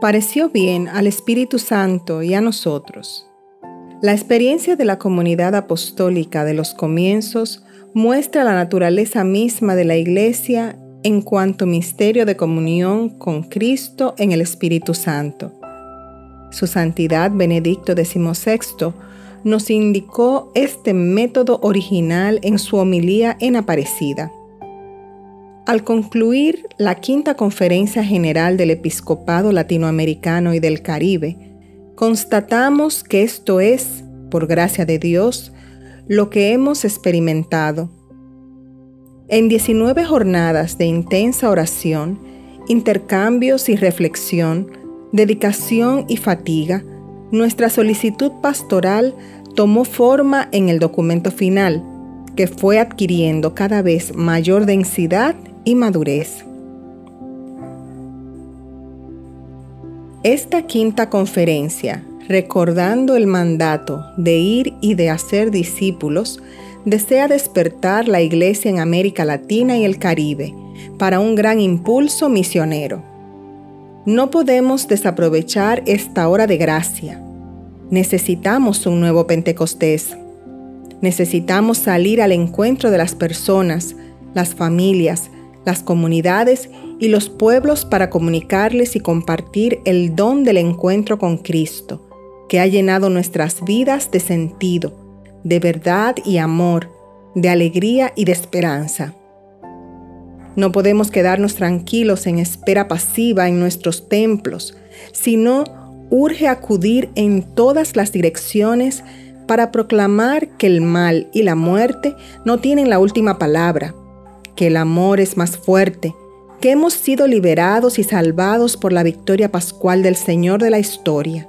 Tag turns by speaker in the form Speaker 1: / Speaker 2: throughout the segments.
Speaker 1: Pareció bien al Espíritu Santo y a nosotros. La experiencia de la comunidad apostólica de los comienzos muestra la naturaleza misma de la Iglesia en cuanto misterio de comunión con Cristo en el Espíritu Santo. Su Santidad Benedicto XVI nos indicó este método original en su homilía en Aparecida. Al concluir la quinta conferencia general del Episcopado Latinoamericano y del Caribe, constatamos que esto es, por gracia de Dios, lo que hemos experimentado. En 19 jornadas de intensa oración, intercambios y reflexión, dedicación y fatiga, nuestra solicitud pastoral tomó forma en el documento final, que fue adquiriendo cada vez mayor densidad y madurez. Esta quinta conferencia, recordando el mandato de ir y de hacer discípulos, desea despertar la Iglesia en América Latina y el Caribe para un gran impulso misionero. No podemos desaprovechar esta hora de gracia. Necesitamos un nuevo Pentecostés. Necesitamos salir al encuentro de las personas, las familias, las comunidades y los pueblos para comunicarles y compartir el don del encuentro con Cristo, que ha llenado nuestras vidas de sentido de verdad y amor, de alegría y de esperanza. No podemos quedarnos tranquilos en espera pasiva en nuestros templos, sino urge acudir en todas las direcciones para proclamar que el mal y la muerte no tienen la última palabra, que el amor es más fuerte, que hemos sido liberados y salvados por la victoria pascual del Señor de la historia,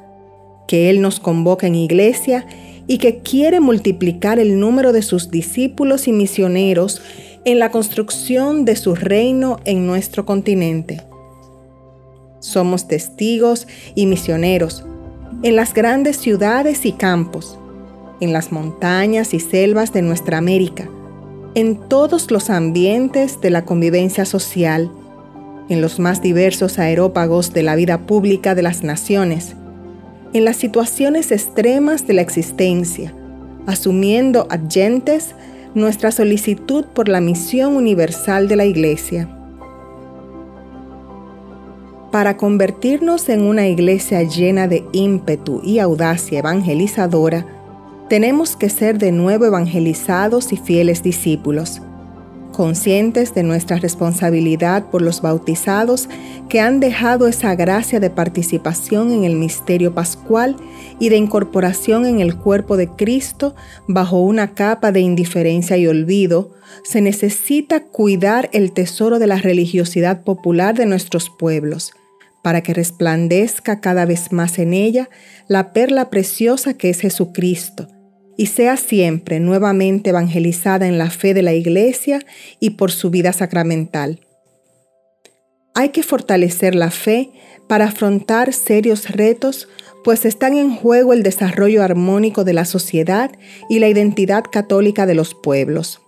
Speaker 1: que Él nos convoca en iglesia y que quiere multiplicar el número de sus discípulos y misioneros en la construcción de su reino en nuestro continente. Somos testigos y misioneros en las grandes ciudades y campos, en las montañas y selvas de nuestra América, en todos los ambientes de la convivencia social, en los más diversos aerópagos de la vida pública de las naciones, en las situaciones extremas de la existencia, asumiendo adyentes nuestra solicitud por la misión universal de la Iglesia. Para convertirnos en una iglesia llena de ímpetu y audacia evangelizadora, tenemos que ser de nuevo evangelizados y fieles discípulos conscientes de nuestra responsabilidad por los bautizados que han dejado esa gracia de participación en el misterio pascual y de incorporación en el cuerpo de Cristo bajo una capa de indiferencia y olvido, se necesita cuidar el tesoro de la religiosidad popular de nuestros pueblos, para que resplandezca cada vez más en ella la perla preciosa que es Jesucristo, y sea siempre nuevamente evangelizada en la fe de la Iglesia y por su vida sacramental. Hay que fortalecer la fe para afrontar serios retos, pues están en juego el desarrollo armónico de la sociedad y la identidad católica de los pueblos.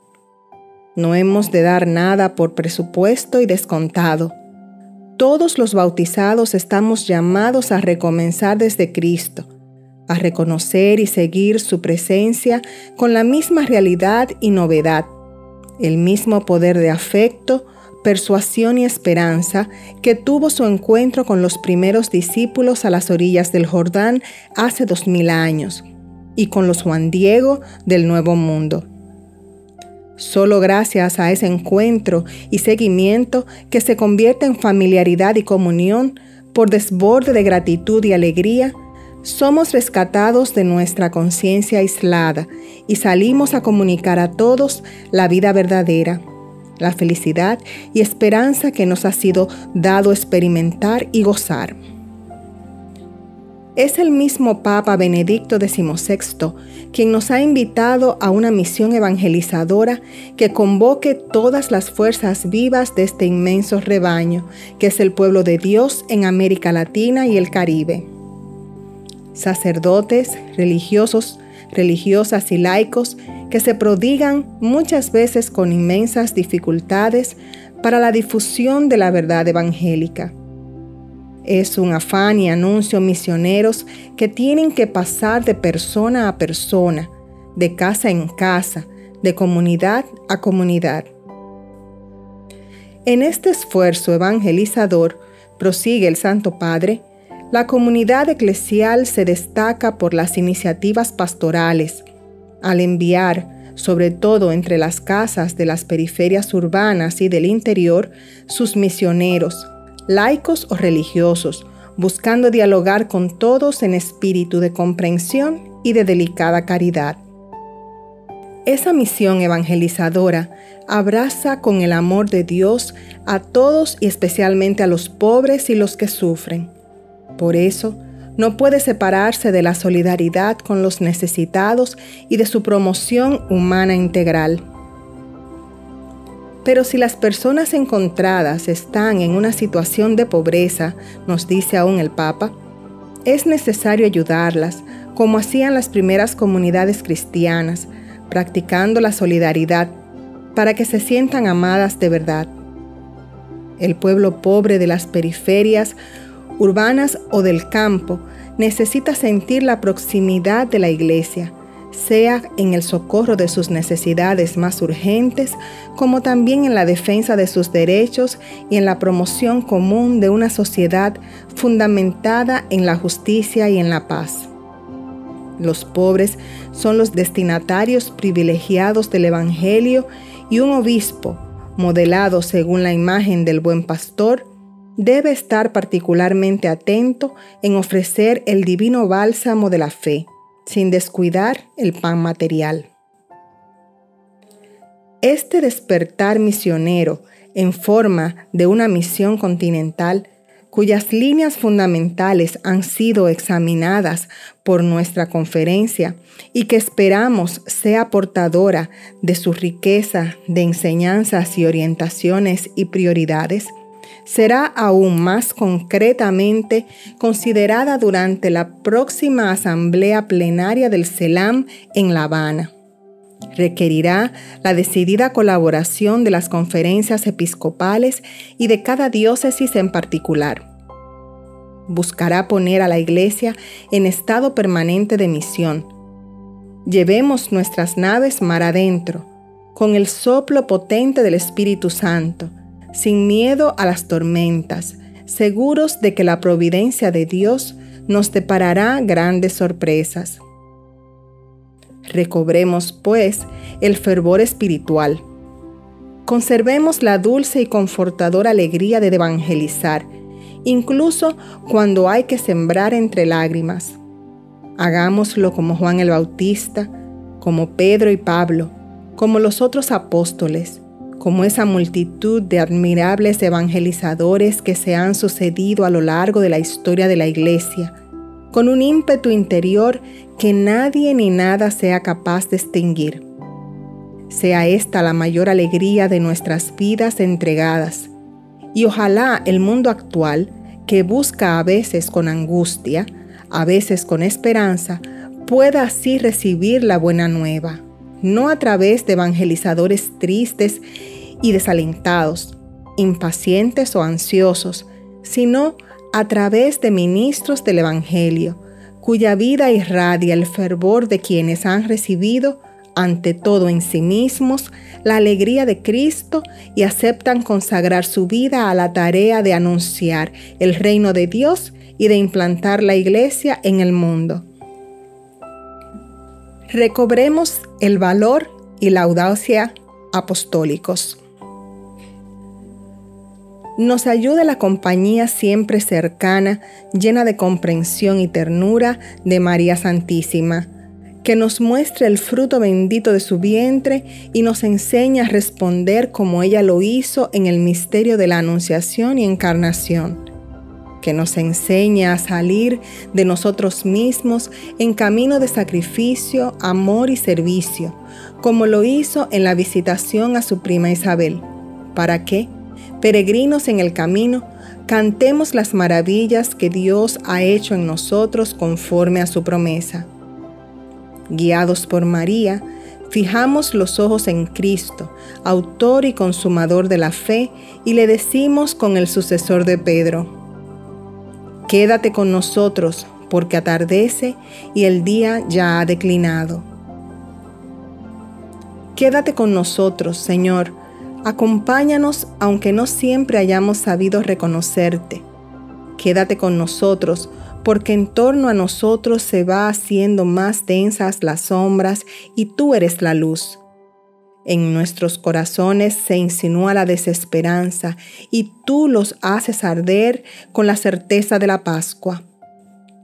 Speaker 1: No hemos de dar nada por presupuesto y descontado. Todos los bautizados estamos llamados a recomenzar desde Cristo a reconocer y seguir su presencia con la misma realidad y novedad, el mismo poder de afecto, persuasión y esperanza que tuvo su encuentro con los primeros discípulos a las orillas del Jordán hace dos mil años y con los Juan Diego del Nuevo Mundo. Solo gracias a ese encuentro y seguimiento que se convierte en familiaridad y comunión por desborde de gratitud y alegría, somos rescatados de nuestra conciencia aislada y salimos a comunicar a todos la vida verdadera, la felicidad y esperanza que nos ha sido dado experimentar y gozar. Es el mismo Papa Benedicto XVI quien nos ha invitado a una misión evangelizadora que convoque todas las fuerzas vivas de este inmenso rebaño, que es el pueblo de Dios en América Latina y el Caribe sacerdotes, religiosos, religiosas y laicos que se prodigan muchas veces con inmensas dificultades para la difusión de la verdad evangélica. Es un afán y anuncio misioneros que tienen que pasar de persona a persona, de casa en casa, de comunidad a comunidad. En este esfuerzo evangelizador, prosigue el Santo Padre, la comunidad eclesial se destaca por las iniciativas pastorales, al enviar, sobre todo entre las casas de las periferias urbanas y del interior, sus misioneros, laicos o religiosos, buscando dialogar con todos en espíritu de comprensión y de delicada caridad. Esa misión evangelizadora abraza con el amor de Dios a todos y especialmente a los pobres y los que sufren. Por eso, no puede separarse de la solidaridad con los necesitados y de su promoción humana integral. Pero si las personas encontradas están en una situación de pobreza, nos dice aún el Papa, es necesario ayudarlas, como hacían las primeras comunidades cristianas, practicando la solidaridad, para que se sientan amadas de verdad. El pueblo pobre de las periferias, urbanas o del campo, necesita sentir la proximidad de la iglesia, sea en el socorro de sus necesidades más urgentes, como también en la defensa de sus derechos y en la promoción común de una sociedad fundamentada en la justicia y en la paz. Los pobres son los destinatarios privilegiados del Evangelio y un obispo, modelado según la imagen del buen pastor, debe estar particularmente atento en ofrecer el divino bálsamo de la fe sin descuidar el pan material. Este despertar misionero en forma de una misión continental, cuyas líneas fundamentales han sido examinadas por nuestra conferencia y que esperamos sea portadora de su riqueza de enseñanzas y orientaciones y prioridades, será aún más concretamente considerada durante la próxima Asamblea Plenaria del CELAM en La Habana. Requerirá la decidida colaboración de las conferencias episcopales y de cada diócesis en particular. Buscará poner a la Iglesia en estado permanente de misión. Llevemos nuestras naves mar adentro, con el soplo potente del Espíritu Santo, sin miedo a las tormentas, seguros de que la providencia de Dios nos deparará grandes sorpresas. Recobremos, pues, el fervor espiritual. Conservemos la dulce y confortadora alegría de evangelizar, incluso cuando hay que sembrar entre lágrimas. Hagámoslo como Juan el Bautista, como Pedro y Pablo, como los otros apóstoles, como esa multitud de admirables evangelizadores que se han sucedido a lo largo de la historia de la Iglesia, con un ímpetu interior que nadie ni nada sea capaz de extinguir. Sea esta la mayor alegría de nuestras vidas entregadas, y ojalá el mundo actual, que busca a veces con angustia, a veces con esperanza, pueda así recibir la buena nueva no a través de evangelizadores tristes y desalentados, impacientes o ansiosos, sino a través de ministros del Evangelio, cuya vida irradia el fervor de quienes han recibido, ante todo en sí mismos, la alegría de Cristo y aceptan consagrar su vida a la tarea de anunciar el reino de Dios y de implantar la iglesia en el mundo recobremos el valor y la audacia apostólicos. Nos ayuda la compañía siempre cercana, llena de comprensión y ternura de María Santísima, que nos muestra el fruto bendito de su vientre y nos enseña a responder como ella lo hizo en el misterio de la Anunciación y Encarnación que nos enseña a salir de nosotros mismos en camino de sacrificio, amor y servicio, como lo hizo en la visitación a su prima Isabel, para que, peregrinos en el camino, cantemos las maravillas que Dios ha hecho en nosotros conforme a su promesa. Guiados por María, fijamos los ojos en Cristo, autor y consumador de la fe, y le decimos con el sucesor de Pedro, Quédate con nosotros, porque atardece y el día ya ha declinado. Quédate con nosotros, Señor, acompáñanos aunque no siempre hayamos sabido reconocerte. Quédate con nosotros, porque en torno a nosotros se va haciendo más densas las sombras y tú eres la luz. En nuestros corazones se insinúa la desesperanza y tú los haces arder con la certeza de la Pascua.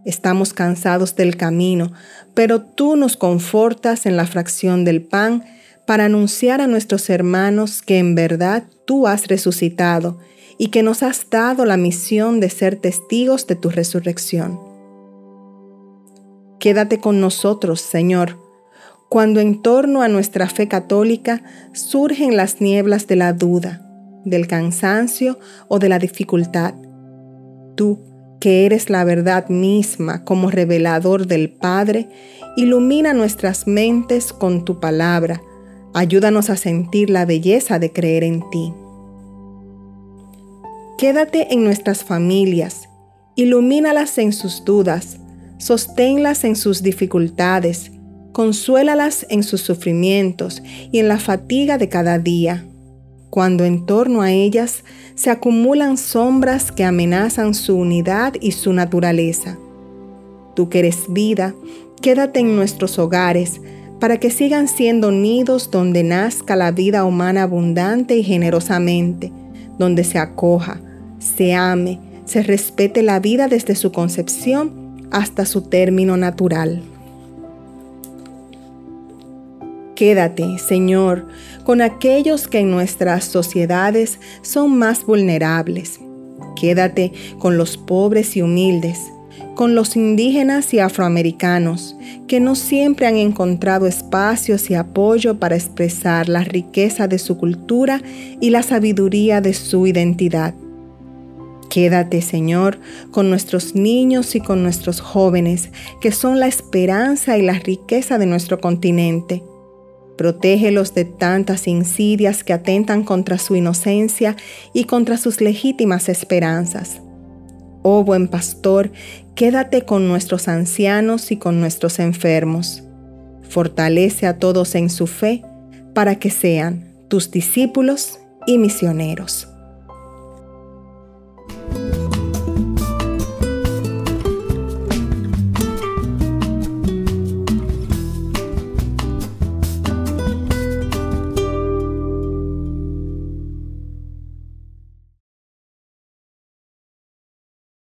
Speaker 1: Estamos cansados del camino, pero tú nos confortas en la fracción del pan para anunciar a nuestros hermanos que en verdad tú has resucitado y que nos has dado la misión de ser testigos de tu resurrección. Quédate con nosotros, Señor, cuando en torno a nuestra fe católica surgen las nieblas de la duda, del cansancio o de la dificultad. Tú, que eres la verdad misma como revelador del Padre, ilumina nuestras mentes con tu palabra. Ayúdanos a sentir la belleza de creer en ti. Quédate en nuestras familias, ilumínalas en sus dudas, sosténlas en sus dificultades, consuélalas en sus sufrimientos y en la fatiga de cada día, cuando en torno a ellas se acumulan sombras que amenazan su unidad y su naturaleza. Tú que eres vida, quédate en nuestros hogares para que sigan siendo nidos donde nazca la vida humana abundante y generosamente, donde se acoja, se ame, se respete la vida desde su concepción hasta su término natural. Quédate, Señor, con aquellos que en nuestras sociedades son más vulnerables. Quédate con los pobres y humildes, con los indígenas y afroamericanos, que no siempre han encontrado espacios y apoyo para expresar la riqueza de su cultura y la sabiduría de su identidad. Quédate, Señor, con nuestros niños y con nuestros jóvenes, que son la esperanza y la riqueza de nuestro continente. Protégelos de tantas insidias que atentan contra su inocencia y contra sus legítimas esperanzas. Oh buen pastor, quédate con nuestros ancianos y con nuestros enfermos. Fortalece a todos en su fe para que sean tus discípulos y misioneros.